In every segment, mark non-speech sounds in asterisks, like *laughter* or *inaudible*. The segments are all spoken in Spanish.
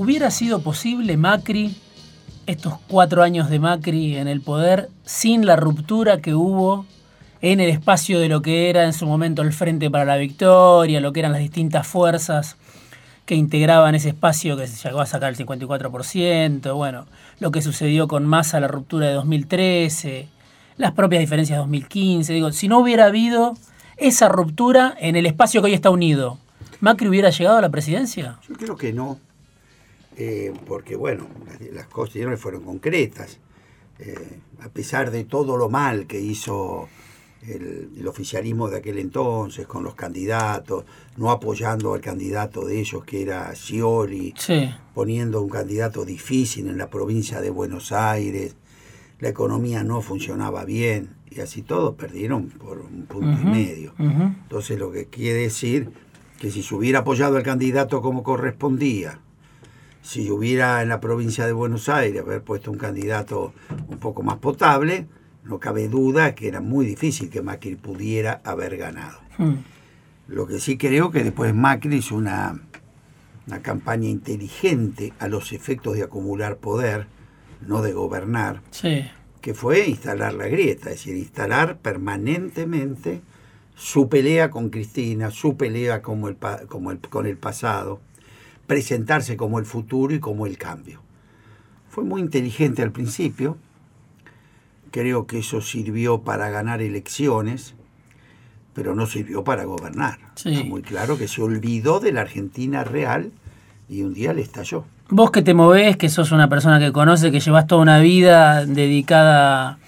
¿Hubiera sido posible Macri, estos cuatro años de Macri en el poder, sin la ruptura que hubo en el espacio de lo que era en su momento el Frente para la Victoria, lo que eran las distintas fuerzas que integraban ese espacio que se llegó a sacar el 54%, bueno, lo que sucedió con Massa, la ruptura de 2013, las propias diferencias de 2015. Digo, si no hubiera habido esa ruptura en el espacio que hoy está unido, ¿Macri hubiera llegado a la presidencia? Yo creo que no. Eh, porque bueno, las, cosas no fueron concretas. Eh, a pesar de todo lo mal que hizo el, oficialismo de aquel entonces con los candidatos, no apoyando al candidato de ellos que era Scioli, poniendo un candidato difícil en la provincia de Buenos Aires, la economía no funcionaba bien y así todos perdieron por un punto y medio. Entonces lo que quiere decir que si se hubiera apoyado al candidato como correspondía, si hubiera en la provincia de Buenos Aires haber puesto un candidato un poco más potable, no cabe duda que era muy difícil que Macri pudiera haber ganado. Hmm. Lo que sí creo que después Macri hizo una, una campaña inteligente a los efectos de acumular poder, no de gobernar, que fue instalar la grieta, es decir, instalar permanentemente su pelea con Cristina, su pelea como el, como el, con el pasado, presentarse como el futuro y como el cambio. Fue muy inteligente al principio, creo que eso sirvió para ganar elecciones, pero no sirvió para gobernar. Está muy claro que se olvidó de la Argentina real y un día le estalló. Vos que te movés, que sos una persona que conoce, que llevas toda una vida dedicada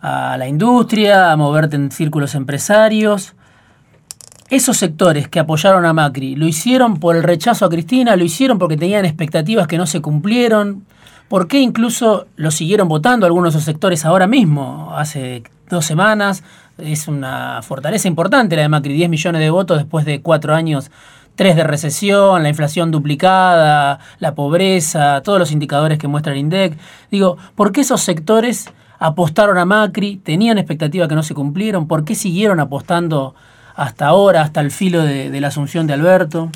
a la industria, a moverte en círculos empresarios, esos sectores que apoyaron a Macri, ¿lo hicieron por el rechazo a Cristina? ¿Lo hicieron porque tenían expectativas que no se cumplieron? ¿Por qué incluso lo siguieron votando algunos de esos sectores ahora mismo? Hace dos semanas es una fortaleza importante la de Macri, 10 millones de votos después de cuatro años, tres de recesión, la inflación duplicada, la pobreza, todos los indicadores que muestra el INDEC. Digo, ¿por qué esos sectores apostaron a Macri, tenían expectativas que no se cumplieron? ¿Por qué siguieron apostando hasta ahora, hasta el filo de, la asunción de Alberto?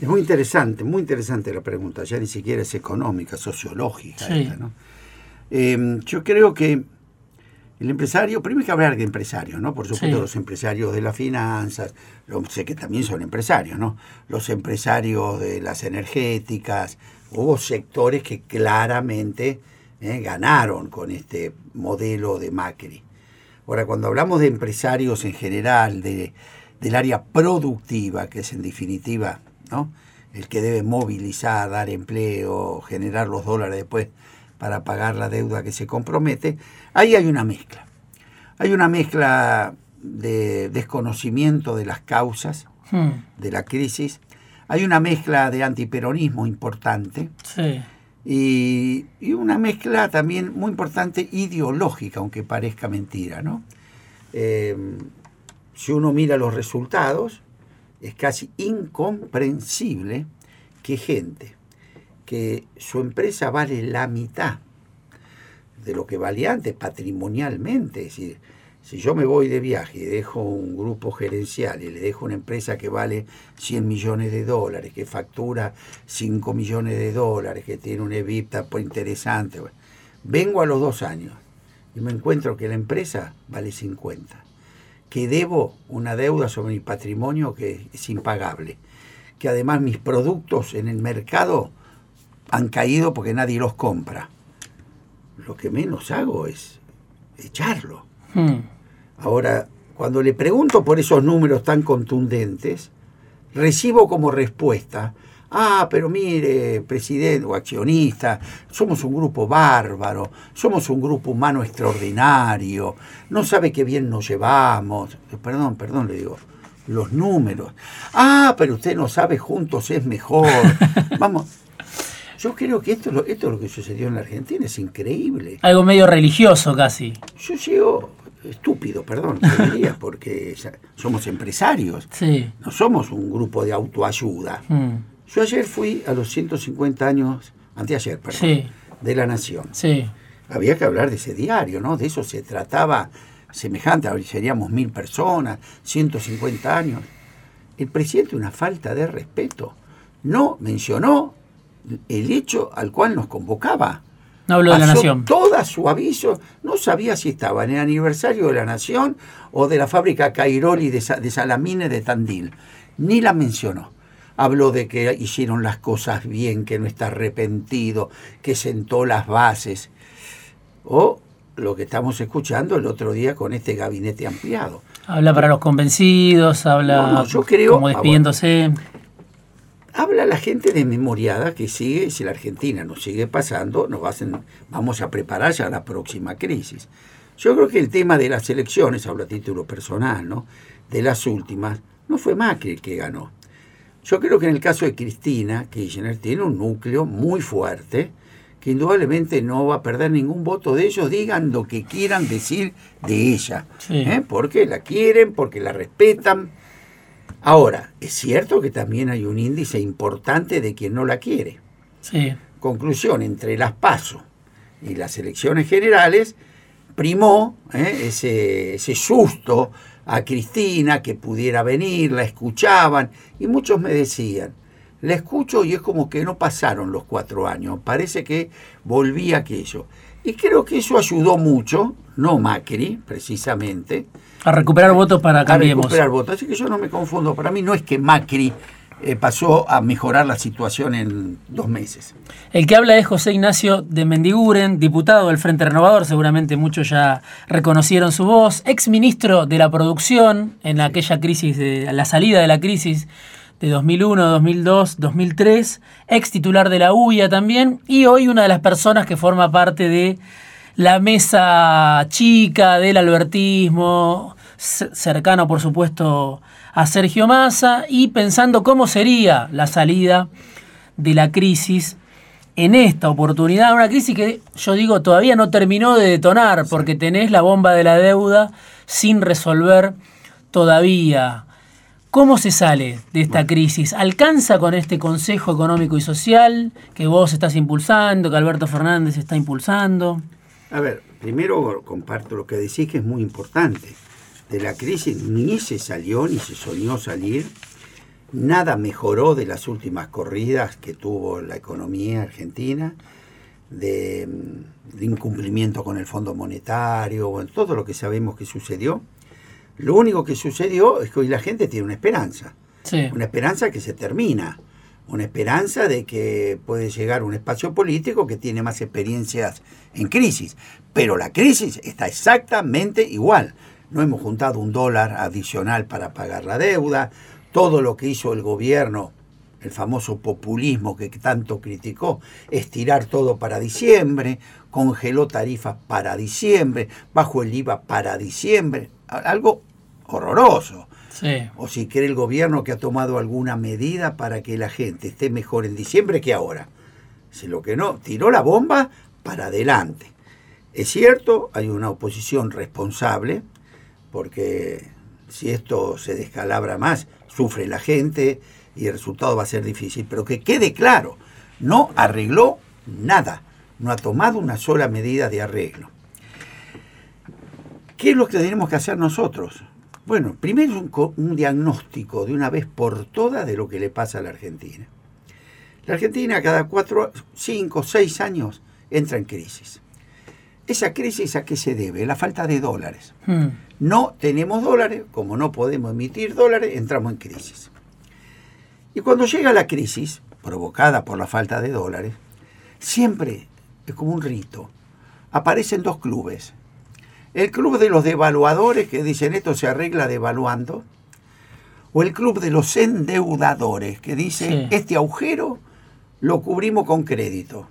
Es muy interesante, muy interesante la pregunta, ya ni siquiera es económica, sociológica. Em, yo creo que el empresario, primero hay que hablar de empresarios, ¿no? Por supuesto, los empresarios de las finanzas, sé que también son empresarios, ¿no? Los empresarios de las energéticas, hubo sectores que claramente eh, ganaron con este modelo de Macri. Ahora, cuando hablamos de empresarios en general, de, del área productiva, que es en definitiva ¿no? el que debe movilizar, dar empleo, generar los dólares después para pagar la deuda que se compromete, ahí hay una mezcla. Hay una mezcla de desconocimiento de las causas hmm. de la crisis, hay una mezcla de antiperonismo importante. Sí y, una mezcla también muy importante ideológica, aunque parezca mentira. ¿no? Em, si uno mira los resultados, es casi incomprensible que gente que su empresa vale la mitad de lo que valía antes patrimonialmente, si yo me voy de viaje y dejo un grupo gerencial y le dejo una empresa que vale 100 millones de dólares, que factura 5 millones de dólares, que tiene un EBITDA pues interesante, vengo a los dos años y me encuentro que la empresa vale 50, que debo una deuda sobre mi patrimonio que es impagable, que además mis productos en el mercado han caído porque nadie los compra. Lo que menos hago es echarlo. Hmm. Ahora, cuando le pregunto por esos números tan contundentes, recibo como respuesta, ah, pero mire, presidente o accionista, somos un grupo bárbaro, somos un grupo humano extraordinario, no sabe qué bien nos llevamos. Perdón, perdón, le digo, los números. Ah, pero usted no sabe, juntos es mejor. *laughs* Vamos. Yo creo que esto, esto es lo que sucedió en la Argentina, es increíble. Algo medio religioso casi. Yo llego, estúpido, perdón, *laughs* porque somos empresarios, no somos un grupo de autoayuda. Mm. Yo ayer fui a los 150 años, anteayer, perdón, de la Nación. Había que hablar de ese diario, ¿no? De eso se trataba semejante, seríamos mil personas, 150 años. El presidente, una falta de respeto, no mencionó el hecho al cual nos convocaba. No habló de la nación. Toda su aviso, no sabía si estaba en el aniversario de la nación o de la fábrica Cairoli de, de Salamine de Tandil. Ni la mencionó. Habló de que hicieron las cosas bien, que no está arrepentido, que sentó las bases. O lo que estamos escuchando el otro día con este gabinete ampliado. Habla para los convencidos, habla yo creo, como despidiéndose. Habla la gente desmemoriada que sigue, si la Argentina nos sigue pasando, nos vamos a preparar ya la próxima crisis. Yo creo que el tema de las elecciones, hablo a título personal, ¿no? de las últimas, no fue Macri el que ganó. Yo creo que en el caso de Cristina Kirchner tiene un núcleo muy fuerte, que indudablemente no va a perder ningún voto de ellos, digan lo que quieran decir de ella. ¿eh? Porque la quieren, porque la respetan. Ahora, es cierto que también hay un índice importante de quien no la quiere. Conclusión, entre las PASO y las elecciones generales, primó ¿eh? ese, ese susto a Cristina que pudiera venir, la escuchaban, y muchos me decían, la escucho y es como que no pasaron los cuatro años, parece que volvía aquello. Y creo que eso ayudó mucho, no Macri, precisamente. A recuperar votos para Cambiemos. A recuperar votos, así que yo no me confundo. Para mí no es que Macri eh, pasó a mejorar la situación en dos meses. El que habla es José Ignacio de Mendiguren, diputado del Frente Renovador, seguramente muchos ya reconocieron su voz, ex ministro de la producción en aquella crisis, de la salida de la crisis de 2001, 2002, 2003, ex titular de la UIA también, y hoy una de las personas que forma parte de la mesa chica del albertismo, cercano por supuesto a Sergio Massa, y pensando cómo sería la salida de la crisis en esta oportunidad, una crisis que yo digo todavía no terminó de detonar, porque tenés la bomba de la deuda sin resolver todavía. ¿Cómo se sale de esta crisis? ¿Alcanza con este Consejo Económico y Social que vos estás impulsando, que Alberto Fernández está impulsando? A ver, primero comparto lo que decís que es muy importante. De la crisis ni se salió ni se soñó salir. Nada mejoró de las últimas corridas que tuvo la economía argentina, de, incumplimiento con el Fondo Monetario, bueno, todo lo que sabemos que sucedió lo único que sucedió es que hoy la gente tiene una esperanza. Una esperanza que se termina. Una esperanza de que puede llegar un espacio político que tiene más experiencias en crisis. Pero la crisis está exactamente igual. No hemos juntado un dólar adicional para pagar la deuda. Todo lo que hizo el gobierno, el famoso populismo que tanto criticó, estirar todo para diciembre, congeló tarifas para diciembre, bajo el IVA para diciembre algo horroroso. O si quiere el gobierno que ha tomado alguna medida para que la gente esté mejor en diciembre que ahora. Si lo que no, tiró la bomba para adelante. Es cierto, hay una oposición responsable, porque si esto se descalabra más, sufre la gente y el resultado va a ser difícil. Pero que quede claro, no arregló nada, no ha tomado una sola medida de arreglo. ¿Qué es lo que tenemos que hacer nosotros? Bueno, primero un, un diagnóstico de una vez por todas de lo que le pasa a la Argentina. La Argentina cada cuatro, cinco, seis años entra en crisis. ¿Esa crisis a qué se debe? La falta de dólares. Hmm. No tenemos dólares, como no podemos emitir dólares, entramos en crisis. Y cuando llega la crisis, provocada por la falta de dólares, siempre es como un rito. Aparecen dos clubes, el club de los devaluadores que dicen esto se arregla devaluando, o el club de los endeudadores que dice este agujero lo cubrimos con crédito.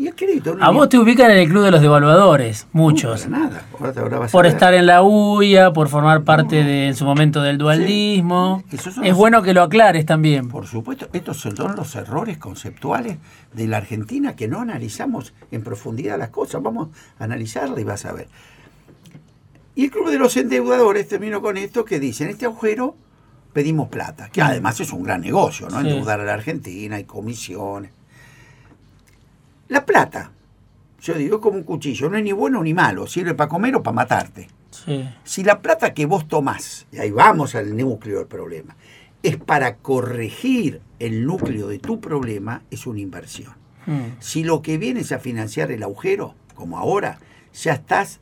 Y el crédito a vos te ubican en el club de los devaluadores, muchos. nada. por estar en la UIA, por formar parte de, en su momento del dualismo. es bueno que lo aclares también. Por supuesto, estos son los errores conceptuales de la Argentina que no analizamos en profundidad las cosas. Vamos a analizarla y vas a ver. Y el club de los endeudadores, termino con esto, que dicen, este agujero pedimos plata, que además es un gran negocio, ¿no? Endeudar a la Argentina, hay comisiones. La plata, yo digo como un cuchillo, no es ni bueno ni malo, sirve para comer o para matarte. Si la plata que vos tomás, y ahí vamos al núcleo del problema, es para corregir el núcleo de tu problema, es una inversión. Mm. Si lo que viene es a financiar el agujero, como ahora, ya estás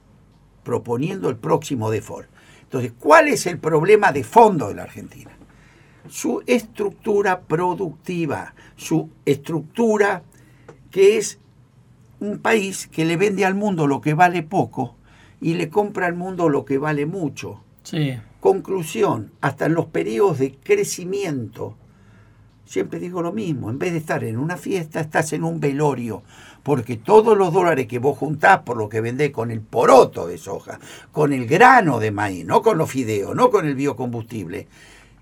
proponiendo el próximo default. Entonces, ¿cuál es el problema de fondo de la Argentina? Su estructura productiva, su estructura que es un país que le vende al mundo lo que vale poco y le compra al mundo lo que vale mucho. Sí. Conclusión, hasta en los periodos de crecimiento, siempre digo lo mismo, en vez de estar en una fiesta, estás en un velorio, porque todos los dólares que vos juntás por lo que vendés con el poroto de soja, con el grano de maíz, no con los fideos, no con el biocombustible,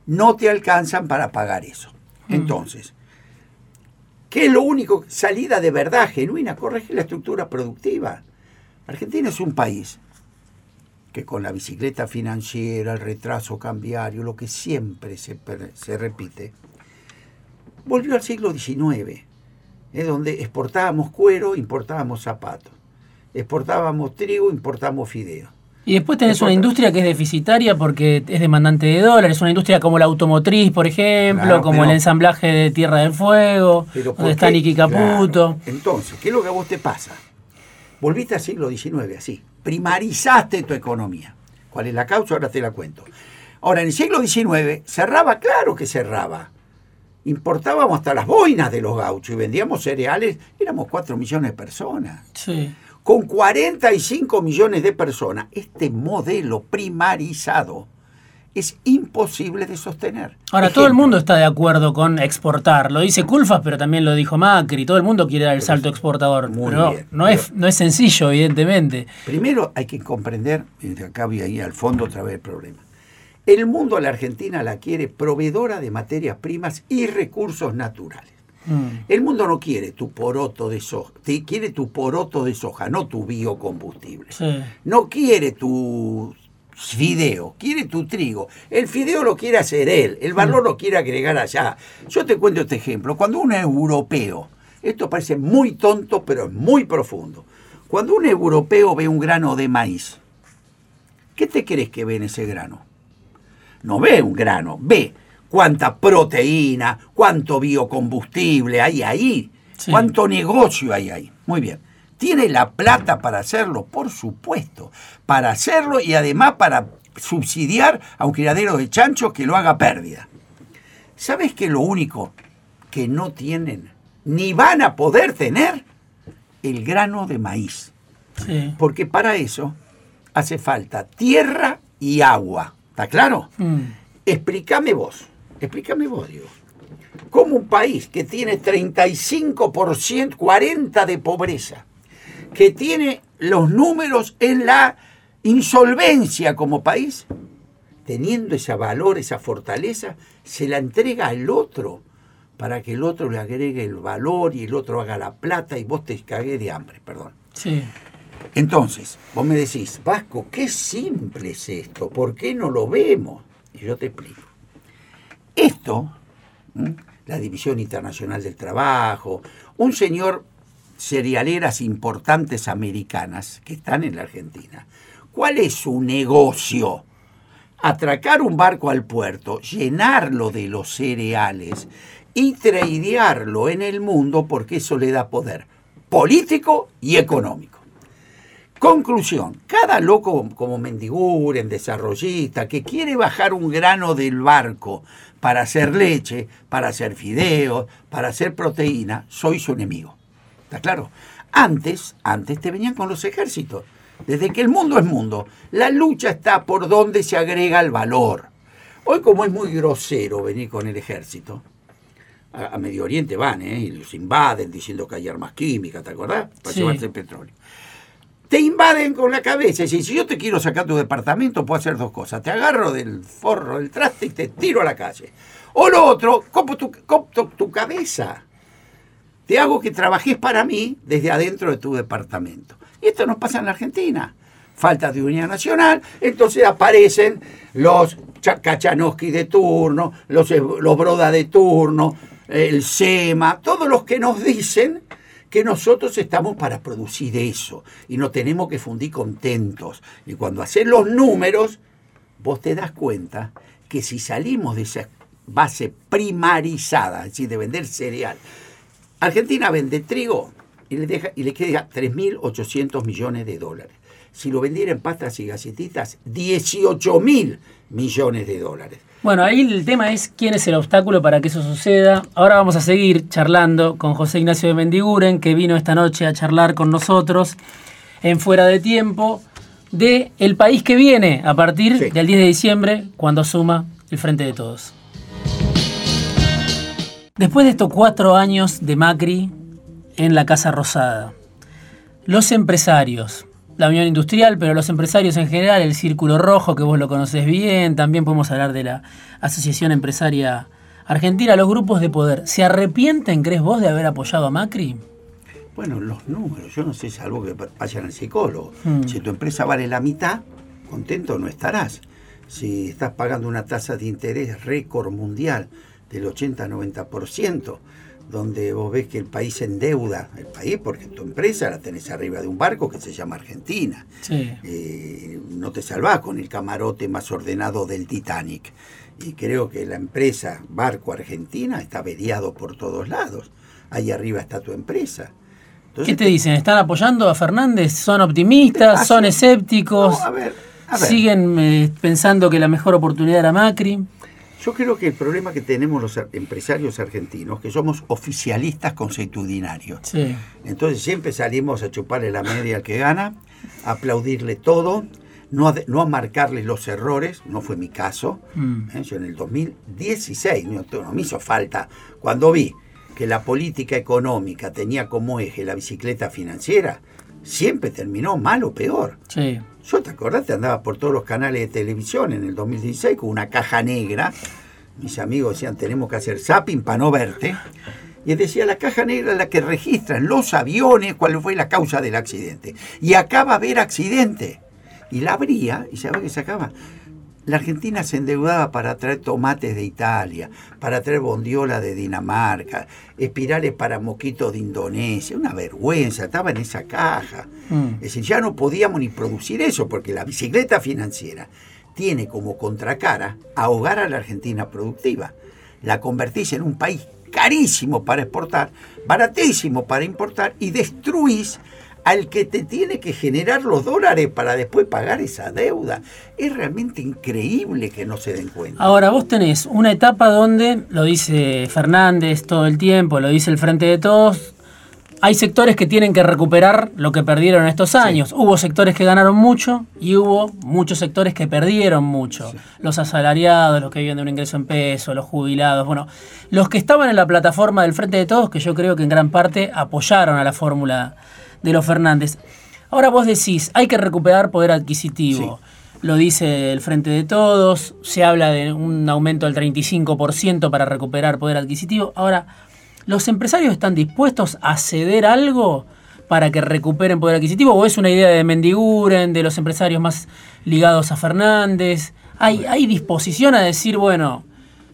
no te alcanzan para pagar eso. Entonces, ¿qué es lo único? Salida de verdad genuina, corregir la estructura productiva. Argentina es un país que con la bicicleta financiera, el retraso cambiario, lo que siempre se, se repite, volvió al siglo XIX, es donde exportábamos cuero, importábamos zapatos, exportábamos trigo, importábamos fideos. Y después tenés una industria que es deficitaria porque es demandante de dólares, una industria como la automotriz, por ejemplo, Claro, como pero- el ensamblaje de Tierra del Fuego, Pero ¿por donde está? Niki Caputo. Claro. Entonces, ¿qué es lo que a vos te pasa? Volviste al siglo XIX así, primarizaste tu economía. ¿Cuál es la causa? Ahora te la cuento. Ahora, en el siglo XIX cerraba, claro que cerraba. Importábamos hasta las boinas de los gauchos y vendíamos cereales, éramos 4 millones de personas. Sí. Con 45 millones de personas, este modelo primarizado es imposible de sostener. Ahora, todo el mundo está de acuerdo con exportar. Lo dice Culfas, pero también lo dijo Macri. Todo el mundo quiere dar el salto exportador. Muy pero bien, no, pero- es, no es sencillo, evidentemente. Primero hay que comprender, y acá voy ahí al fondo otra vez el problema. El mundo a la Argentina la quiere proveedora de materias primas y recursos naturales. Mm. El mundo no quiere tu poroto de soja, te quiere tu poroto de soja, no tu biocombustible. Sí. No quiere tu fideo, quiere tu trigo. El fideo lo quiere hacer él, el valor lo quiere agregar allá. Yo te cuento este ejemplo. Cuando un europeo, esto parece muy tonto, pero es muy profundo. Cuando un europeo ve un grano de maíz, ¿qué te crees que ve en ese grano? No ve un grano, ve cuánta proteína, cuánto biocombustible hay ahí, Sí. cuánto negocio hay ahí. Muy bien. ¿Tiene la plata para hacerlo? Por supuesto. Para hacerlo y además para subsidiar a un criadero de chanchos que lo haga pérdida. ¿Sabes qué es lo único que no tienen ni van a poder tener? El grano de maíz. Sí. Porque para eso hace falta tierra y agua. ¿Está claro? Mm. Explícame vos, explícame vos, Diego. ¿Cómo un país que tiene 35%, 40% de pobreza, que tiene los números en la insolvencia como país, teniendo ese valor, esa fortaleza, se la entrega al otro para que el otro le agregue el valor y el otro haga la plata y vos te cagué de hambre, perdón. Sí. Entonces, vos me decís, Vasco, qué simple es esto, ¿por qué no lo vemos? Y yo te explico. La División Internacional del Trabajo, un señor cerealeras importantes americanas que están en la Argentina, ¿cuál es su negocio? Atracar un barco al puerto, llenarlo de los cereales y tradearlo en el mundo porque eso le da poder político y económico. Conclusión, cada loco como Mendiguren, desarrollista, que quiere bajar un grano del barco para hacer leche, para hacer fideos, para hacer proteína, soy su enemigo. ¿Está claro? Antes, antes te venían con los ejércitos. Desde que el mundo es mundo, la lucha está por donde se agrega el valor. Hoy como es muy grosero venir con el ejército, a, a Medio Oriente van, ¿eh? Y los invaden diciendo que hay armas químicas, ¿te acordás? Para Sí. llevarse el petróleo. Te invaden con la cabeza. Y si yo te quiero sacar tu departamento, puedo hacer dos cosas. Te agarro del forro del traste y te tiro a la calle. O lo otro, copto tu cabeza. Te hago que trabajes para mí desde adentro de tu departamento. Y esto nos pasa en la Argentina. Falta de unidad nacional, entonces aparecen los Cha- Kachanowski de turno, los, los Broda de turno, el SEMA, todos los que nos dicen que nosotros estamos para producir eso y nos tenemos que fundir contentos. Y cuando haces los números, vos te das cuenta que si salimos de esa base primarizada, es decir, de vender cereal. Argentina vende trigo y le, deja, y queda 3.800 millones de dólares. Si lo vendiera en pastas y galletitas, 18.000 millones de dólares. Bueno, ahí el tema es quién es el obstáculo para que eso suceda. Ahora vamos a seguir charlando con José Ignacio de Mendiguren, que vino esta noche a charlar con nosotros en Fuera de Tiempo de el país que viene a partir del 10 de diciembre, cuando suma el Frente de Todos. Después de estos cuatro años de Macri en la Casa Rosada, los empresarios, la Unión Industrial, pero los empresarios en general, el Círculo Rojo, que vos lo conocés bien, también podemos hablar de la Asociación Empresaria Argentina, los grupos de poder, ¿se arrepienten, crees vos, de haber apoyado a Macri? Bueno, los números, yo no sé, si algo que vayan al psicólogo. Hmm. Si tu empresa vale la mitad, contento no estarás. Si estás pagando una tasa de interés récord mundial del 80-90%, donde vos ves que el país endeuda, el país porque tu empresa la tenés arriba de un barco que se llama Argentina. Eh, no te salvás con el camarote más ordenado del Titanic. Y creo que la empresa Barco Argentina está averiado por todos lados. Ahí arriba está tu empresa. ¿Qué te dicen? ¿Están apoyando a Fernández? ¿Son optimistas? ¿Son escépticos? ¿Siguen eh, pensando que la mejor oportunidad era Macri? Yo creo que el problema que tenemos los empresarios argentinos, que somos oficialistas consuetudinarios. Entonces siempre salimos a chuparle la media al que gana, a aplaudirle todo, no a, no a marcarle los errores, no fue mi caso. Mm. ¿eh? Yo en el 2016 no, no me hizo falta, cuando vi que la política económica tenía como eje la bicicleta financiera, siempre terminó mal o peor. Sí. Yo te acordás, andaba por todos los canales de televisión en el 2016 con una caja negra. Mis amigos decían, tenemos que hacer zapping para no verte. Y decía, la caja negra es la que registran los aviones, cuál fue la causa del accidente. Y acaba de haber accidente. Y la abría y sabía que se acaba. La Argentina se endeudaba para traer tomates de Italia, para traer bondiola de Dinamarca, espirales para moquitos de Indonesia. Una vergüenza, estaba en esa caja. Mm. Es decir, ya no podíamos ni producir eso porque la bicicleta financiera tiene como contracara ahogar a la Argentina productiva. La convertís en un país carísimo para exportar, baratísimo para importar y destruís al que te tiene que generar los dólares para después pagar esa deuda. Es realmente increíble que no se den cuenta. Ahora, vos tenés una etapa donde, lo dice Fernández todo el tiempo, lo dice el Frente de Todos, hay sectores que tienen que recuperar lo que perdieron en estos años. Hubo sectores que ganaron mucho y hubo muchos sectores que perdieron mucho. Los asalariados, los que viven de un ingreso en peso, los jubilados, bueno, los que estaban en la plataforma del Frente de Todos, que yo creo que en gran parte apoyaron a la fórmula de los Fernández. Ahora vos decís, hay que recuperar poder adquisitivo. Lo dice el Frente de Todos, se habla de un aumento del 35% para recuperar poder adquisitivo. Ahora, ¿los empresarios están dispuestos a ceder algo para que recuperen poder adquisitivo? ¿O es una idea de Mendiguren, de los empresarios más ligados a Fernández? ¿Hay, hay disposición a decir, bueno,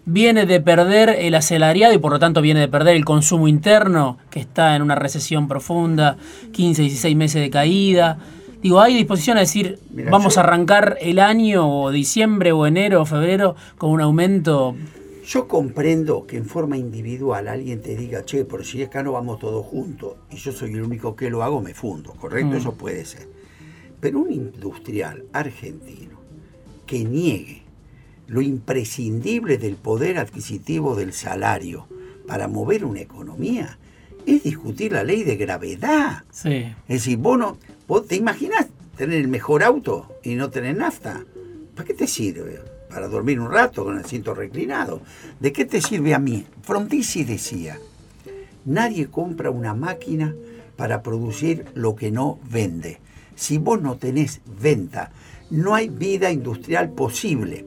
viene de perder el asalariado y por lo tanto viene de perder el consumo interno, que está en una recesión profunda, 15, 16 meses de caída. Digo, ¿hay disposición a decir, vamos a arrancar el año, o diciembre, o enero, o febrero, con un aumento? Yo comprendo que en forma individual alguien te diga, che, por si acá no vamos todos juntos, y yo soy el único que lo hago, me fundo, ¿correcto? Mm. Eso puede ser. Pero un industrial argentino que niegue lo imprescindible del poder adquisitivo del salario para mover una economía es discutir la ley de gravedad. Sí. Es decir, vos, no, te imaginas tener el mejor auto y no tener nafta. ¿Para qué te sirve? Para dormir un rato con el cinto reclinado. ¿De qué te sirve a mí? Frondizi decía, nadie compra una máquina para producir lo que no vende. Si vos no tenés venta, no hay vida industrial posible.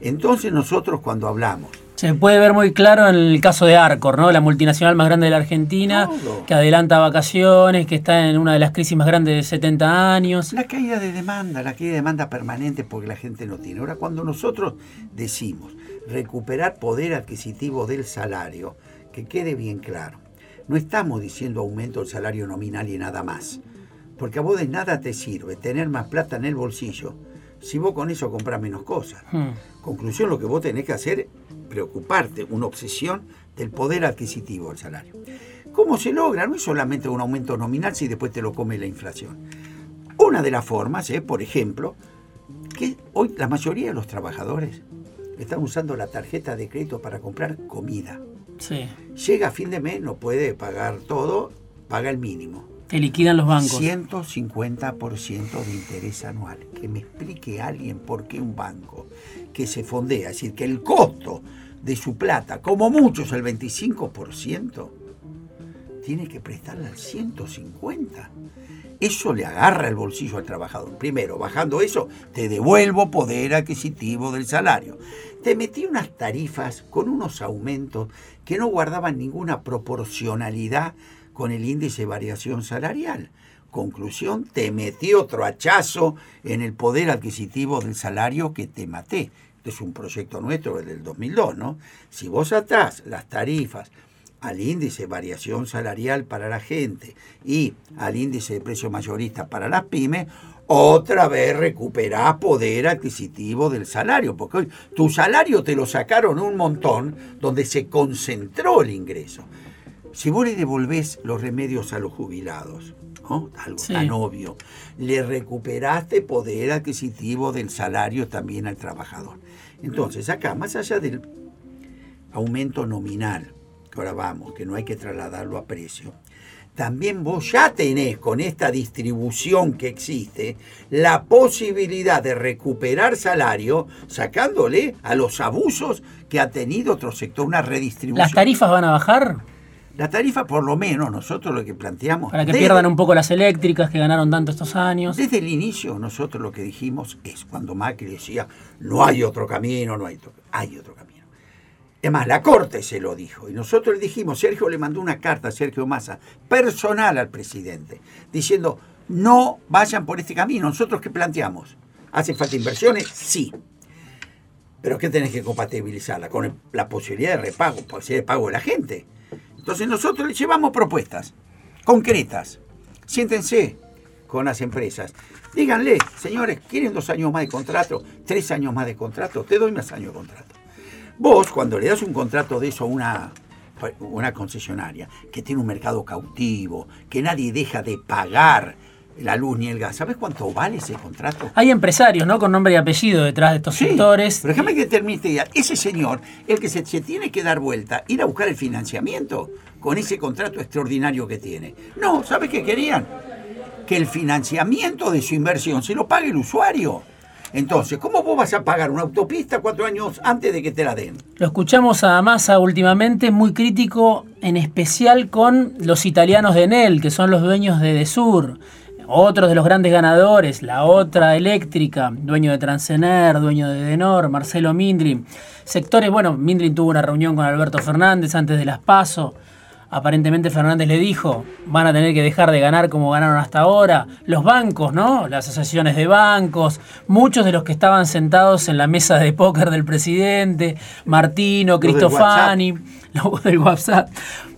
Entonces nosotros cuando hablamos... Se puede ver muy claro en el caso de Arcor, ¿no? la multinacional más grande de la Argentina, que adelanta vacaciones, que está en una de las crisis más grandes de 70 años. La caída de demanda, la caída de demanda permanente porque la gente no tiene. Ahora, cuando nosotros decimos recuperar poder adquisitivo del salario, que quede bien claro, no estamos diciendo aumento del salario nominal y nada más. Porque a vos de nada te sirve tener más plata en el bolsillo si vos con eso compras menos cosas. Hmm. Conclusión, lo que vos tenés que hacer preocuparte, una obsesión del poder adquisitivo del salario. ¿Cómo se logra? No es solamente un aumento nominal si después te lo come la inflación. Una de las formas es, por ejemplo, que hoy la mayoría de los trabajadores están usando la tarjeta de crédito para comprar comida. Sí. Llega a fin de mes, no puede pagar todo, paga el mínimo. Te liquidan los bancos. 150% de interés anual. Que me explique alguien por qué un banco que se fondea, es decir, que el costo de su plata, como muchos el 25%, tiene que prestarle al 150%. Eso le agarra el bolsillo al trabajador. Primero, bajando eso, te devuelvo poder adquisitivo del salario. Te metí unas tarifas con unos aumentos que no guardaban ninguna proporcionalidad con el índice de variación salarial. Conclusión, te metí otro hachazo en el poder adquisitivo del salario que te maté. Este es un proyecto nuestro del 2002, ¿no? Si vos atás las tarifas al índice de variación salarial para la gente y al índice de precio mayorista para las pymes, otra vez recuperás poder adquisitivo del salario, porque hoy tu salario te lo sacaron un montón donde se concentró el ingreso. Si vos le devolvés los remedios a los jubilados, algo tan obvio, le recuperaste poder adquisitivo del salario también al trabajador. Entonces, acá, más allá del aumento nominal, que ahora vamos, que no hay que trasladarlo a precio, también vos ya tenés con esta distribución que existe la posibilidad de recuperar salario sacándole a los abusos que ha tenido otro sector, una redistribución. ¿Las tarifas van a bajar? La tarifa, por lo menos, nosotros lo que planteamos. Para que pierdan un poco las eléctricas que ganaron tanto estos años. Desde el inicio, nosotros lo que dijimos es cuando Macri decía: no hay otro camino, no hay otro, hay otro camino. Es más, la Corte se lo dijo. Y nosotros le dijimos, Sergio le mandó una carta a Sergio Massa, personal al presidente, diciendo, no vayan por este camino. ¿Nosotros qué planteamos? ¿Hacen falta inversiones? Sí. Pero ¿qué tenés que compatibilizarla? Con la posibilidad de repago, posibilidad de pago de la gente. Entonces nosotros le llevamos propuestas concretas. Siéntense con las empresas. Díganle, señores, ¿quieren dos años más de contrato? ¿Tres años más de contrato? Te doy más años de contrato. Vos, cuando le das un contrato de eso a una, una concesionaria que tiene un mercado cautivo, que nadie deja de pagar la luz ni el gas. ¿Sabes cuánto vale ese contrato? Hay empresarios, ¿no? Con nombre y apellido detrás de estos sectores. Pero déjame que termine Ese señor, el que se, se, tiene que dar vuelta, ir a buscar el financiamiento con ese contrato extraordinario que tiene. No, ¿sabes qué querían? Que el financiamiento de su inversión se lo pague el usuario. Entonces, ¿cómo vos vas a pagar una autopista cuatro años antes de que te la den? Lo escuchamos a Massa últimamente, muy crítico, en especial con los italianos de Enel, que son los dueños de Desur. Otros de los grandes ganadores, la otra eléctrica, dueño de Transener, dueño de Denor, Marcelo Mindlin. Sectores, bueno, Mindlin tuvo una reunión con Alberto Fernández antes de las PASO aparentemente Fernández le dijo, van a tener que dejar de ganar como ganaron hasta ahora. Los bancos, ¿no? Las asociaciones de bancos, muchos de los que estaban sentados en la mesa de póker del presidente, Martino, Cristofani, *laughs* los del WhatsApp.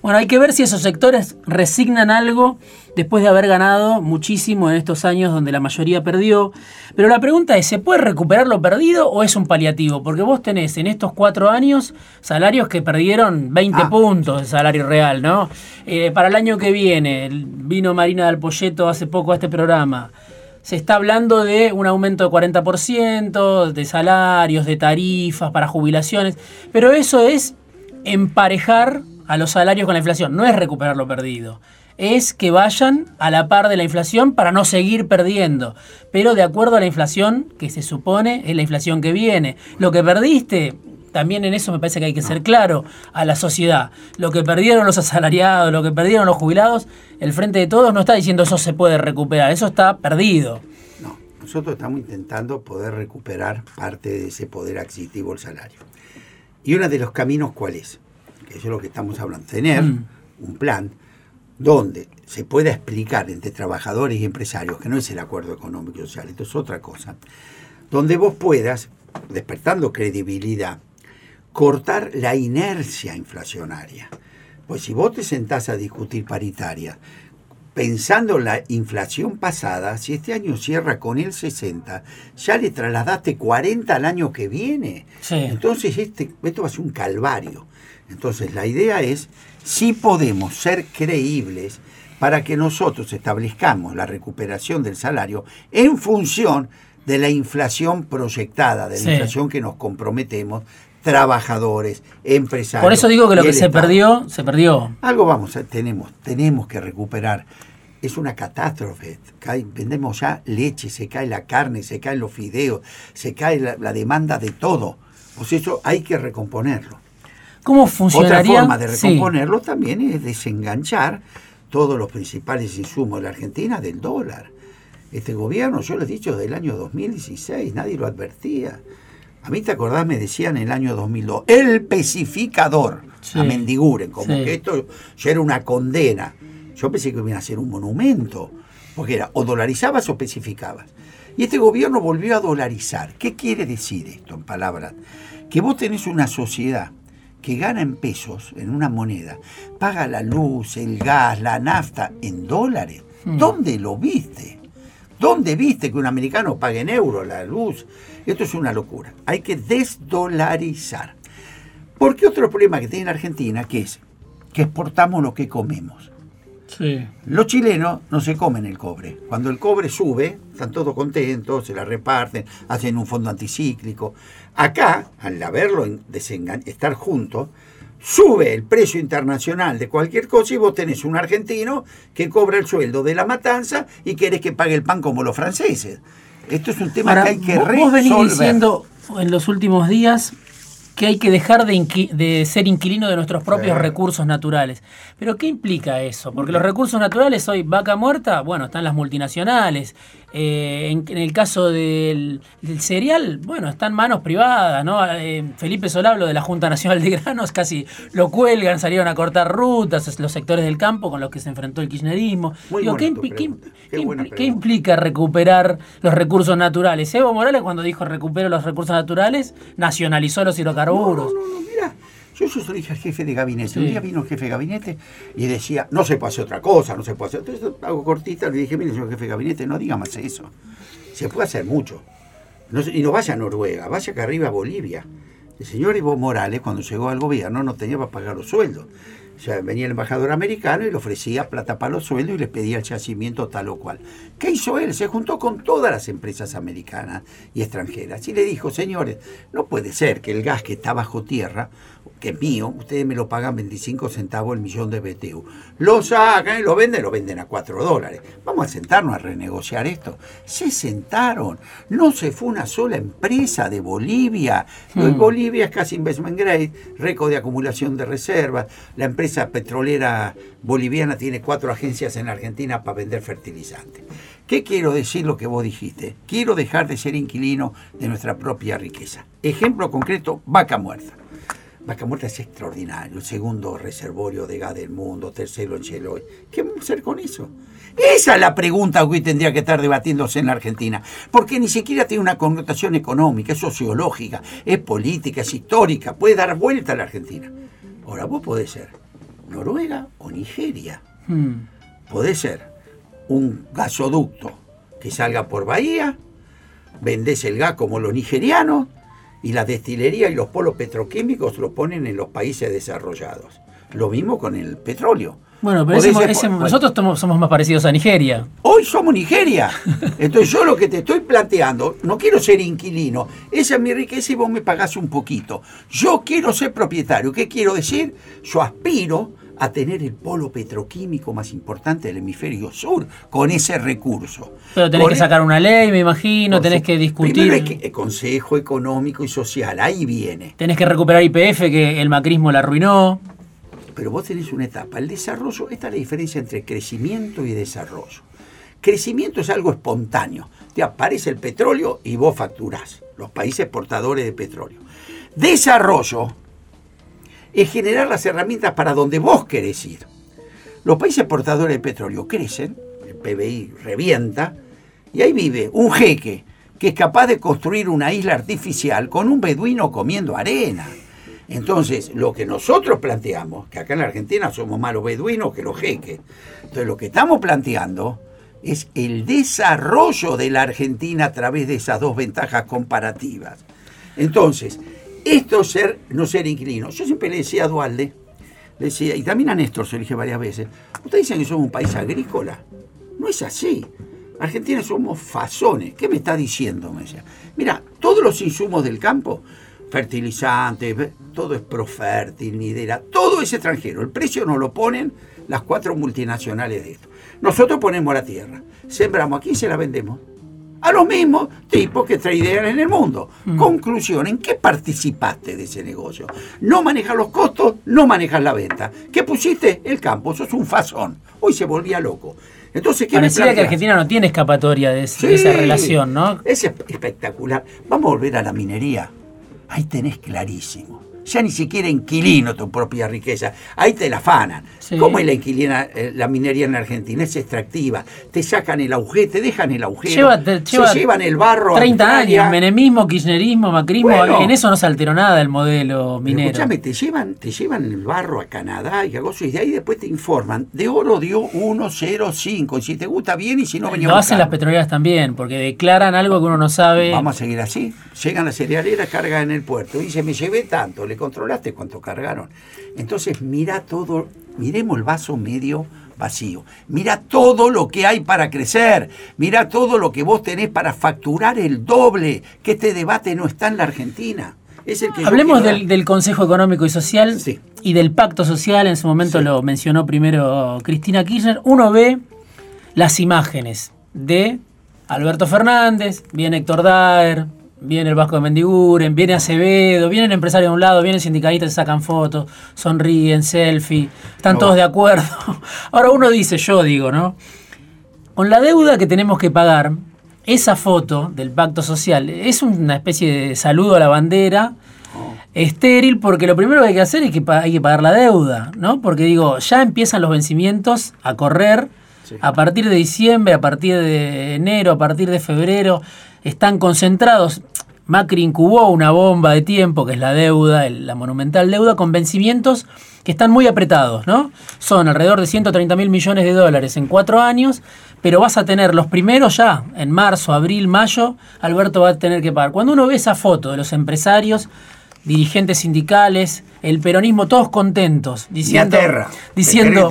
Bueno, hay que ver si esos sectores resignan algo después de haber ganado muchísimo en estos años donde la mayoría perdió. Pero la pregunta es, ¿se puede recuperar lo perdido o es un paliativo? Porque vos tenés en estos cuatro años salarios que perdieron 20 ah. puntos de salario real, ¿no? Eh, para el año que viene, vino Marina del Polleto hace poco a este programa. Se está hablando de un aumento de 40%, de salarios, de tarifas para jubilaciones, pero eso es emparejar a los salarios con la inflación, no es recuperar lo perdido es que vayan a la par de la inflación para no seguir perdiendo, pero de acuerdo a la inflación que se supone es la inflación que viene. Lo que perdiste, también en eso me parece que hay que ser claro a la sociedad. Lo que perdieron los asalariados, lo que perdieron los jubilados, el Frente de Todos no está diciendo eso se puede recuperar, eso está perdido. No, nosotros estamos intentando poder recuperar parte de ese poder adquisitivo, el salario. Y uno de los caminos, ¿cuál es? Que eso es lo que estamos hablando, tener mm. un plan donde se pueda explicar entre trabajadores y empresarios, que no es el acuerdo económico y social, esto es otra cosa, donde vos puedas, despertando credibilidad, cortar la inercia inflacionaria. Pues si vos te sentás a discutir paritaria pensando en la inflación pasada, si este año cierra con el 60, ya le trasladaste 40 al año que viene. Entonces este, esto va a ser un calvario. Entonces la idea es, si podemos ser creíbles para que nosotros establezcamos la recuperación del salario en función de la inflación proyectada, de la inflación que nos comprometemos, trabajadores, empresarios. Por eso digo que lo que se perdió, se perdió. Algo vamos, tenemos, tenemos que recuperar. Es una catástrofe. vendemos ya leche, se cae la carne, se caen los fideos, se cae la, demanda de todo. Pues eso hay que recomponerlo. ¿Cómo funcionaría? Otra forma de recomponerlo también es desenganchar todos los principales insumos de la Argentina del dólar. Este gobierno, yo lo he dicho, del año 2016, nadie lo advertía. A mí, ¿te acordás? Me decían en el año 2002, el pesificador, a Mendiguren, como que esto ya era una condena. Yo pensé que iba a ser un monumento, porque era o dolarizabas o especificabas. Y este gobierno volvió a dolarizar. ¿Qué quiere decir esto en palabras? Que vos tenés una sociedad que gana en pesos, en una moneda, paga la luz, el gas, la nafta en dólares. Hmm. ¿Dónde lo viste? ¿Dónde viste que un americano pague en euros la luz? Esto es una locura. Hay que desdolarizar. Porque otro problema que tiene Argentina, que es que exportamos lo que comemos. Sí. Los chilenos no se comen el cobre. Cuando el cobre sube, están todos contentos, se la reparten, hacen un fondo anticíclico. Acá, al haberlo estar juntos, sube el precio internacional de cualquier cosa y vos tenés un argentino que cobra el sueldo de la matanza y querés que pague el pan como los franceses. Esto es un tema que hay que resolver. Vos venís diciendo en los últimos días que hay que dejar de, ser inquilino de nuestros propios recursos naturales. Pero ¿qué implica eso? Porque los recursos naturales hoy, vaca muerta, bueno, están las multinacionales. Eh, en, el caso del, cereal, bueno, están manos privadas, ¿no? Eh, Felipe Solablo de la Junta Nacional de Granos casi lo cuelgan, salieron a cortar rutas, los sectores del campo con los que se enfrentó el kirchnerismo. ¿qué, implica recuperar los recursos naturales? Evo Morales cuando dijo recupero los recursos naturales, nacionalizó los hidrocarburos no, no, no, mira. Yo, soy el jefe de gabinete. Un día vino el jefe de gabinete y decía, no se puede hacer otra cosa, no se puede hacer. Entonces hago cortita, le dije, mire, señor jefe de gabinete, no diga más eso. Se puede hacer mucho. y no vaya a Noruega, vaya acá arriba a Bolivia. El señor Evo Morales, cuando llegó al gobierno, no tenía para pagar los sueldos. O sea, venía el embajador americano y le ofrecía plata para los sueldos y le pedía el yacimiento tal o cual. ¿Qué hizo él? Se juntó con todas las empresas americanas y extranjeras y le dijo, señores, no puede ser que el gas que está bajo tierra que es mío, ustedes me lo pagan 25 centavos el millón de BTU. Lo sacan y lo venden, lo venden a 4 dólares. Vamos a sentarnos a renegociar esto. Se sentaron. No se fue una sola empresa de Bolivia. Hmm. Bolivia es casi investment grade, récord de acumulación de reservas. La empresa petrolera boliviana tiene cuatro agencias en Argentina para vender fertilizantes. ¿Qué quiero decir lo que vos dijiste? Quiero dejar de ser inquilino de nuestra propia riqueza. Ejemplo concreto, vaca muerta. Vaca Muerta es extraordinario, el segundo reservorio de gas del mundo, tercero en Cheloy. ¿Qué vamos a hacer con eso? Esa es la pregunta que hoy tendría que estar debatiéndose en la Argentina, porque ni siquiera tiene una connotación económica, es sociológica, es política, es histórica, puede dar vuelta a la Argentina. Ahora vos podés ser Noruega o Nigeria. Hmm. Podés ser un gasoducto que salga por Bahía, vendés el gas como los nigerianos, y la destilería y los polos petroquímicos lo ponen en los países desarrollados. Lo mismo con el petróleo. Bueno, pero nosotros somos, más parecidos a Nigeria. Hoy somos Nigeria. Entonces yo lo que te estoy planteando, no quiero ser inquilino, esa es mi riqueza y vos me pagás un poquito. Yo quiero ser propietario. ¿Qué quiero decir? Yo aspiro a tener el polo petroquímico más importante del hemisferio sur con ese recurso. Pero tenés que sacar una ley, me imagino, tenés que discutir. el Consejo Económico y Social, ahí viene. Tenés que recuperar IPF, que el macrismo la arruinó. Pero vos tenés una etapa. El desarrollo, esta es la diferencia entre crecimiento y desarrollo. Crecimiento es algo espontáneo. Te aparece el petróleo y vos facturás. Los países portadores de petróleo. Desarrollo es generar las herramientas para donde vos querés ir. Los países portadores de petróleo crecen, el PBI revienta, y ahí vive un jeque que es capaz de construir una isla artificial con un beduino comiendo arena. Entonces, lo que nosotros planteamos, que acá en la Argentina somos más los beduinos que los jeques, entonces lo que estamos planteando es el desarrollo de la Argentina a través de esas dos ventajas comparativas. Entonces, esto es ser, no ser inquilino. Yo siempre le decía a Dualde, decía, y también a Néstor se lo dije varias veces, ustedes dicen que somos un país agrícola. No es así. Argentina somos fasones. ¿Qué me está diciendo? Me decía. Mira, todos los insumos del campo, fertilizantes, todo es profértil, nidera, todo es extranjero. El precio nos lo ponen las cuatro multinacionales de esto. Nosotros ponemos la tierra, sembramos aquí y se la vendemos. A los mismos tipos que tradean en el mundo. Mm. Conclusión, ¿en qué participaste de ese negocio? No manejas los costos, no manejas la venta. ¿Qué pusiste? El campo, sos un fasón. Hoy se volvía loco. Entonces, ¿qué Parecía que Argentina no tiene escapatoria de, esa relación, ¿no? Es espectacular. Vamos a volver a la minería. Ahí tenés clarísimo ya ni siquiera inquilino tu propia riqueza, ahí te la afanan. ¿Cómo es la inquilina, eh, la minería en Argentina? Es extractiva, te sacan el agujero, te dejan el agujero, se llevan el barro. 30 años, menemismo, kirchnerismo, macrismo, en eso no se alteró nada el modelo minero. Escúchame, te llevan, te llevan el barro a Canadá y a y de ahí después te informan, de oro dio 1,05, y si te gusta bien y si no venía Lo hacen las petroleras también, porque declaran algo que uno no sabe. Vamos a seguir así, llegan las cerealeras, cargan en el puerto, dice, me llevé tanto, controlaste cuánto cargaron. Entonces mira todo, miremos el vaso medio vacío. Mira todo lo que hay para crecer. Mira todo lo que vos tenés para facturar el doble. Que este debate no está en la Argentina. Es el que Hablemos del, Consejo Económico y Social y del Pacto Social. En su momento lo mencionó primero Cristina Kirchner. Uno ve las imágenes de Alberto Fernández, bien Héctor Daer, viene el Vasco de Mendiguren, viene Acevedo, viene el empresario de un lado, vienen sindicalistas, se sacan fotos, sonríen, selfie, están todos de acuerdo. *laughs* Ahora uno dice, yo digo, ¿no? Con la deuda que tenemos que pagar, esa foto del pacto social es una especie de saludo a la bandera oh. estéril porque lo primero que hay que hacer es que hay que pagar la deuda, ¿no? Porque digo, ya empiezan los vencimientos a correr a partir de diciembre, a partir de enero, a partir de febrero, están concentrados Macri incubó una bomba de tiempo, que es la deuda, la monumental deuda, con vencimientos que están muy apretados, ¿no? Son alrededor de 130 mil millones de dólares en cuatro años, pero vas a tener los primeros ya, en marzo, abril, mayo, Alberto va a tener que pagar. Cuando uno ve esa foto de los empresarios, dirigentes sindicales, el peronismo, todos contentos, diciendo, diciendo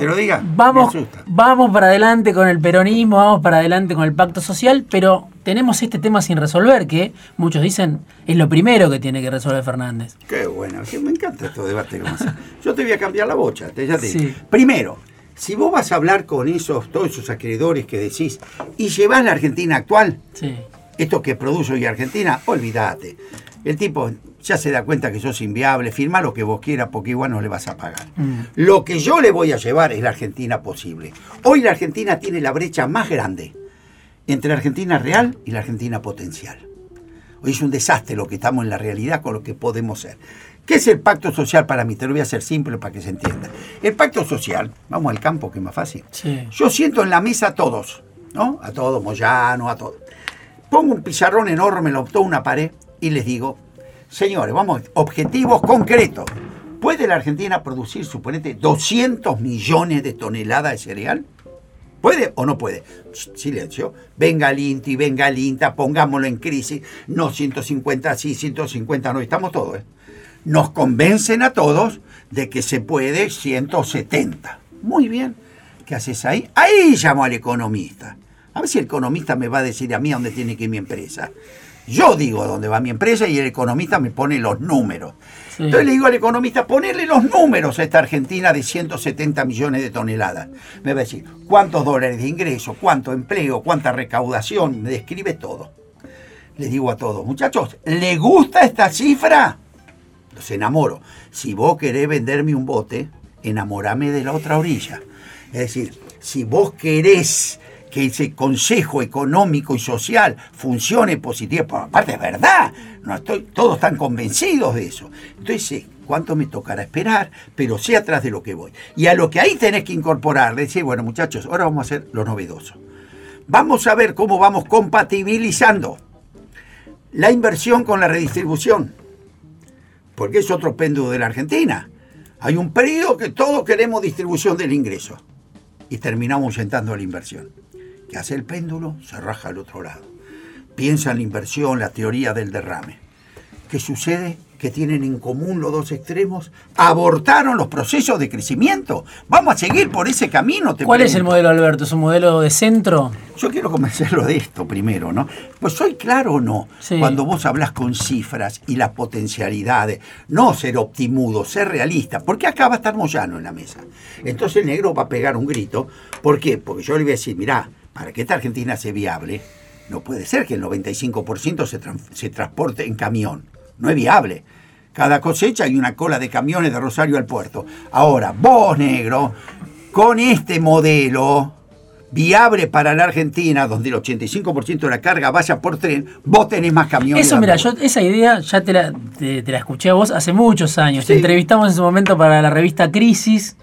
vamos, vamos para adelante con el peronismo, vamos para adelante con el pacto social, pero tenemos este tema sin resolver, que muchos dicen es lo primero que tiene que resolver Fernández. Qué bueno, me encanta estos debates. Yo te voy a cambiar la bocha, te, ya te Primero, si vos vas a hablar con esos, todos esos acreedores que decís, y llevas la Argentina actual, esto que produce hoy Argentina, olvídate. El tipo ya se da cuenta que sos inviable, firma lo que vos quieras porque igual no le vas a pagar. Mm. Lo que yo le voy a llevar es la Argentina posible. Hoy la Argentina tiene la brecha más grande entre la Argentina real y la Argentina potencial. Hoy es un desastre lo que estamos en la realidad con lo que podemos ser. ¿Qué es el pacto social para mí? Te lo voy a hacer simple para que se entienda. El pacto social, vamos al campo que es más fácil. Yo siento en la mesa a todos, ¿no? A todos, Moyano, a todos. Pongo un pizarrón enorme, lo optó una pared y les digo, señores, vamos, objetivos concretos. ¿Puede la Argentina producir, suponete, 200 millones de toneladas de cereal? ¿Puede o no puede? Silencio. Venga el INTI, venga el INTA, pongámoslo en crisis. No 150 sí, 150 no, estamos todos. ¿eh? Nos convencen a todos de que se puede 170. Muy bien. ¿Qué haces ahí? Ahí llamo al economista. A ver si el economista me va a decir a mí dónde tiene que ir mi empresa. Yo digo dónde va mi empresa y el economista me pone los números. Entonces le digo al economista, ponerle los números a esta Argentina de 170 millones de toneladas. Me va a decir, ¿cuántos dólares de ingreso? ¿Cuánto empleo? ¿Cuánta recaudación? Me describe todo. Le digo a todos, muchachos, ¿le gusta esta cifra? Los enamoro. Si vos querés venderme un bote, enamorame de la otra orilla. Es decir, si vos querés que ese consejo económico y social funcione positivo. Por aparte es verdad, no estoy, todos están convencidos de eso. Entonces cuánto me tocará esperar, pero sé atrás de lo que voy. Y a lo que ahí tenés que incorporar, decir, bueno muchachos, ahora vamos a hacer lo novedoso. Vamos a ver cómo vamos compatibilizando la inversión con la redistribución. porque es otro péndulo de la Argentina. Hay un periodo que todos queremos distribución del ingreso y terminamos sentando la inversión. ¿Qué hace el péndulo? Se raja al otro lado. Piensa en la inversión, la teoría del derrame. ¿Qué sucede? que tienen en común los dos extremos abortaron los procesos de crecimiento. Vamos a seguir por ese camino. ¿Cuál es el modelo, Alberto? ¿Es un modelo de centro? Yo quiero convencerlo de esto primero, ¿no? Pues soy claro o no cuando vos hablas con cifras y las potencialidades. No ser optimudo, ser realista, porque acá va a estar Moyano en la mesa. Entonces el negro va a pegar un grito. ¿Por qué? Porque yo le voy a decir, mirá, para que esta Argentina sea viable, no puede ser que el 95% se, se transporte en camión. No es viable. Cada cosecha hay una cola de camiones de Rosario al puerto. Ahora, vos, negro, con este modelo viable para la Argentina, donde el 85% de la carga vaya por tren, vos tenés más camiones. Eso, mira, yo esa idea ya te la, te, la, escuché a vos hace muchos años. Te entrevistamos en su momento para la revista Crisis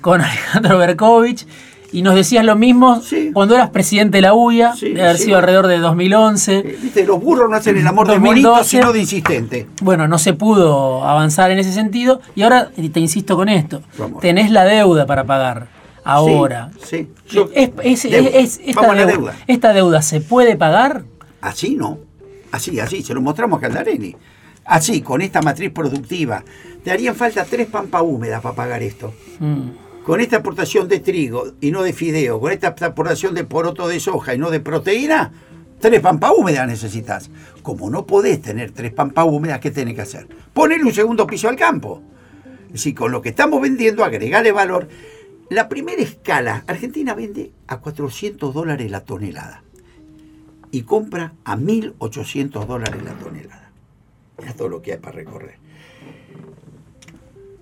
con *laughs* Alejandro Berkovich y nos decías lo mismo cuando eras presidente de la UIA, de haber sido alrededor de 2011. Viste, los burros no hacen el amor de bonito, sino de insistente. Bueno, no se pudo avanzar en ese sentido y ahora te insisto con esto. Tenés la deuda para pagar. Ahora. Sí, esta, deuda, ¿Esta deuda se puede pagar? Así no. Así, así. Se lo mostramos a Caldarelli. Así, con esta matriz productiva. Te harían falta tres pampas húmedas para pagar esto. Mm con esta aportación de trigo y no de fideo, con esta aportación de poroto de soja y no de proteína, tres pampas húmedas necesitas. Como no podés tener tres pampas húmedas, ¿qué tenés que hacer? Ponerle un segundo piso al campo. Es decir, con lo que estamos vendiendo, agregarle valor. La primera escala, Argentina vende a 400 dólares la tonelada y compra a 1.800 dólares la tonelada. Es todo lo que hay para recorrer.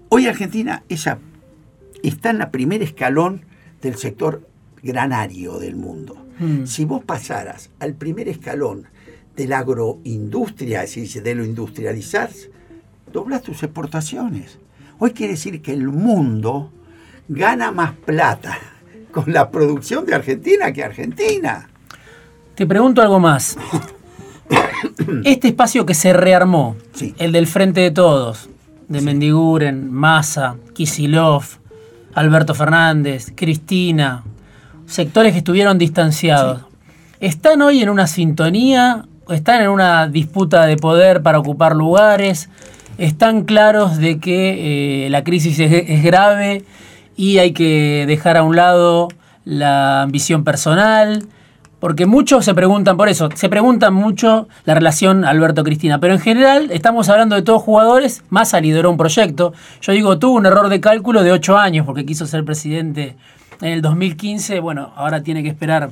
Hoy Argentina, esa está en la primer escalón del sector granario del mundo. Hmm. Si vos pasaras al primer escalón de la agroindustria, es decir, de lo industrializar, doblas tus exportaciones. Hoy quiere decir que el mundo gana más plata con la producción de Argentina que Argentina. Te pregunto algo más. *coughs* Este espacio que se rearmó, el del Frente de Todos, de Mendiguren, Massa, Kisilov, Alberto Fernández, Cristina, sectores que estuvieron distanciados, ¿están hoy en una sintonía? ¿Están en una disputa de poder para ocupar lugares? ¿Están claros de que eh, la crisis es, grave y hay que dejar a un lado la ambición personal? Porque muchos se preguntan por eso, se preguntan mucho la relación Alberto-Cristina, pero en general estamos hablando de todos jugadores, Massa lideró un proyecto, yo digo, tuvo un error de cálculo de ocho años porque quiso ser presidente en el 2015, bueno, ahora tiene que esperar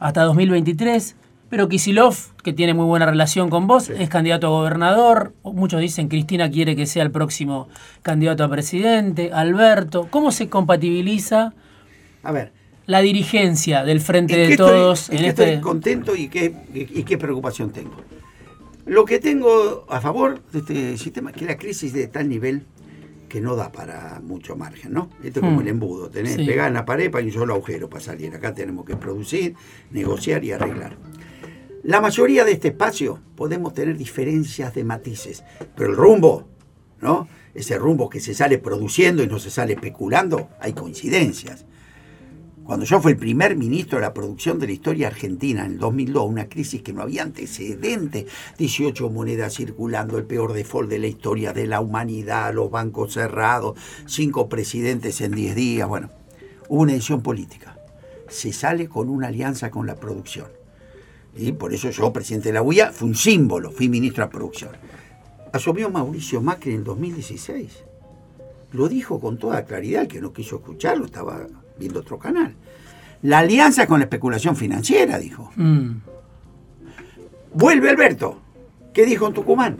hasta 2023, pero Kisilov, que tiene muy buena relación con vos, es candidato a gobernador, muchos dicen Cristina quiere que sea el próximo candidato a presidente, Alberto, ¿cómo se compatibiliza? A ver, la dirigencia del Frente de Todos. en este... Estoy contento y qué, y qué preocupación tengo. Lo que tengo a favor de este sistema es que la crisis de tal nivel que no da para mucho margen, ¿no? Esto es como hmm. el embudo, tenés que pegar en la pared para un solo agujero para salir. Acá tenemos que producir, negociar y arreglar. La mayoría de este espacio podemos tener diferencias de matices, pero el rumbo, ¿no? Ese rumbo que se sale produciendo y no se sale especulando, hay coincidencias. Cuando yo fui el primer ministro de la producción de la historia argentina en el 2002, una crisis que no había antecedente, 18 monedas circulando, el peor default de la historia de la humanidad, los bancos cerrados, cinco presidentes en 10 días, bueno, hubo una decisión política. Se sale con una alianza con la producción. Y por eso yo, presidente de la UIA, fui un símbolo, fui ministro de producción. Asumió Mauricio Macri en el 2016. Lo dijo con toda claridad, el que no quiso escucharlo estaba viendo otro canal. La alianza con la especulación financiera, dijo. Mm. Vuelve Alberto. ¿Qué dijo en Tucumán?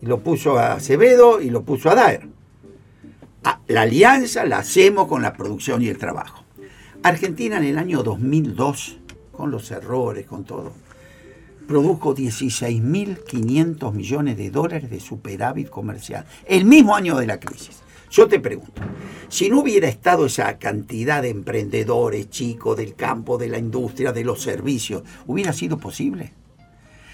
Y lo puso a Acevedo y lo puso a Daer. Ah, la alianza la hacemos con la producción y el trabajo. Argentina en el año 2002, con los errores, con todo, produjo 16.500 millones de dólares de superávit comercial, el mismo año de la crisis. Yo te pregunto, si no hubiera estado esa cantidad de emprendedores chicos del campo, de la industria, de los servicios, ¿hubiera sido posible?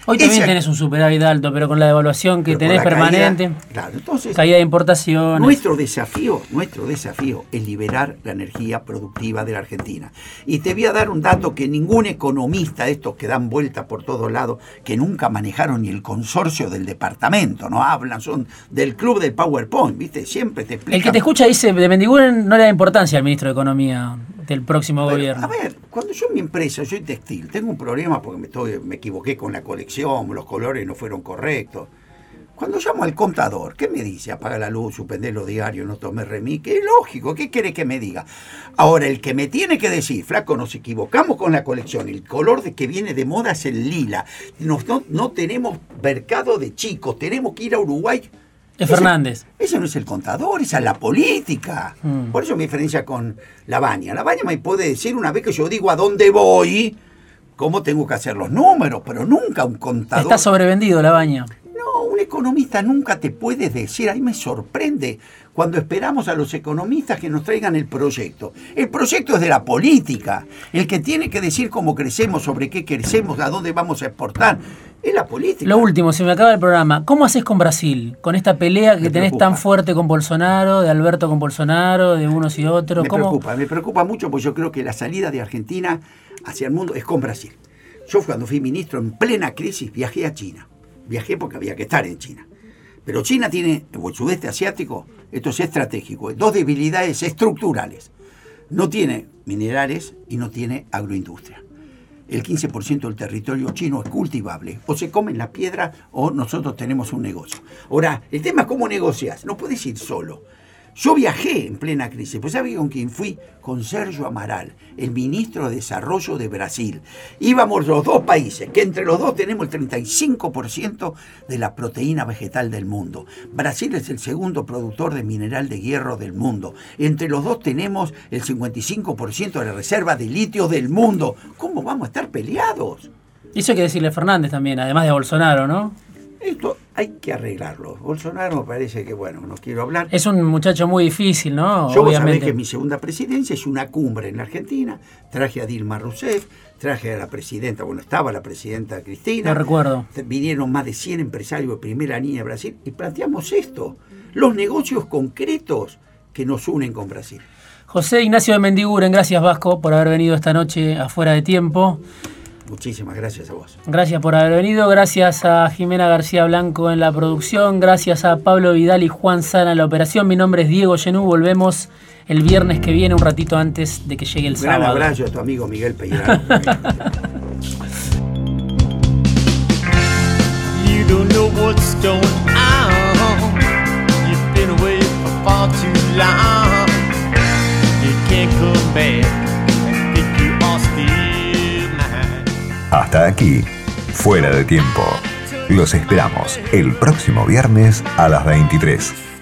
Hoy también tenés un superávit alto, pero con la devaluación que tenés permanente, claro, entonces, caída de importaciones. Nuestro desafío, nuestro desafío es liberar la energía productiva de la Argentina. Y te voy a dar un dato que ningún economista, estos que dan vueltas por todos lados, que nunca manejaron ni el consorcio del departamento, no hablan, son del club del PowerPoint, ¿viste? Siempre te explican. El que te escucha dice, de Mendiguren no le da importancia al ministro de Economía del próximo gobierno. A ver, cuando yo en mi empresa, soy textil, tengo un problema porque me, estoy, me equivoqué con la colección, los colores no fueron correctos. Cuando llamo al contador, ¿qué me dice? Apaga la luz, suspender los diarios, no tome que Es lógico, ¿qué quiere que me diga? Ahora, el que me tiene que decir, flaco, nos equivocamos con la colección, el color de que viene de moda es el lila, no, no tenemos mercado de chicos, tenemos que ir a Uruguay es Fernández. Ese no es el contador, esa es la política. Mm. Por eso mi diferencia con la baña. La baña me puede decir una vez que yo digo a dónde voy, cómo tengo que hacer los números, pero nunca un contador. Está sobrevendido la baña. No, un economista nunca te puede decir, ahí me sorprende cuando esperamos a los economistas que nos traigan el proyecto. El proyecto es de la política. El que tiene que decir cómo crecemos, sobre qué crecemos, a dónde vamos a exportar, es la política. Lo último, se me acaba el programa. ¿Cómo haces con Brasil? Con esta pelea que tenés tan fuerte con Bolsonaro, de Alberto con Bolsonaro, de unos y otros. Me preocupa, me preocupa mucho porque yo creo que la salida de Argentina hacia el mundo es con Brasil. Yo cuando fui ministro en plena crisis viajé a China. Viajé porque había que estar en China. Pero China tiene, o el sudeste asiático, esto es estratégico, dos debilidades estructurales. No tiene minerales y no tiene agroindustria. El 15% del territorio chino es cultivable. O se comen la piedra o nosotros tenemos un negocio. Ahora, el tema es cómo negocias. No puedes ir solo. Yo viajé en plena crisis, pues ¿sabes con quién fui? Con Sergio Amaral, el ministro de Desarrollo de Brasil. Íbamos los dos países, que entre los dos tenemos el 35% de la proteína vegetal del mundo. Brasil es el segundo productor de mineral de hierro del mundo. Entre los dos tenemos el 55% de la reserva de litio del mundo. ¿Cómo vamos a estar peleados? Eso hay que decirle Fernández también, además de Bolsonaro, ¿no? Esto hay que arreglarlo. Bolsonaro me parece que, bueno, no quiero hablar. Es un muchacho muy difícil, ¿no? Yo Obviamente. que mi segunda presidencia es una cumbre en la Argentina. Traje a Dilma Rousseff, traje a la presidenta, bueno, estaba la presidenta Cristina. No recuerdo. Vinieron más de 100 empresarios de primera línea de Brasil y planteamos esto. Los negocios concretos que nos unen con Brasil. José Ignacio de Mendiguren, gracias Vasco por haber venido esta noche afuera de tiempo. Muchísimas gracias a vos. Gracias por haber venido, gracias a Jimena García Blanco en la producción, gracias a Pablo Vidal y Juan Sana en la operación. Mi nombre es Diego Genú, volvemos el viernes que viene, un ratito antes de que llegue el sábado. Un gran abrazo a tu amigo Miguel Peirano. Hasta aquí, fuera de tiempo. Los esperamos el próximo viernes a las 23.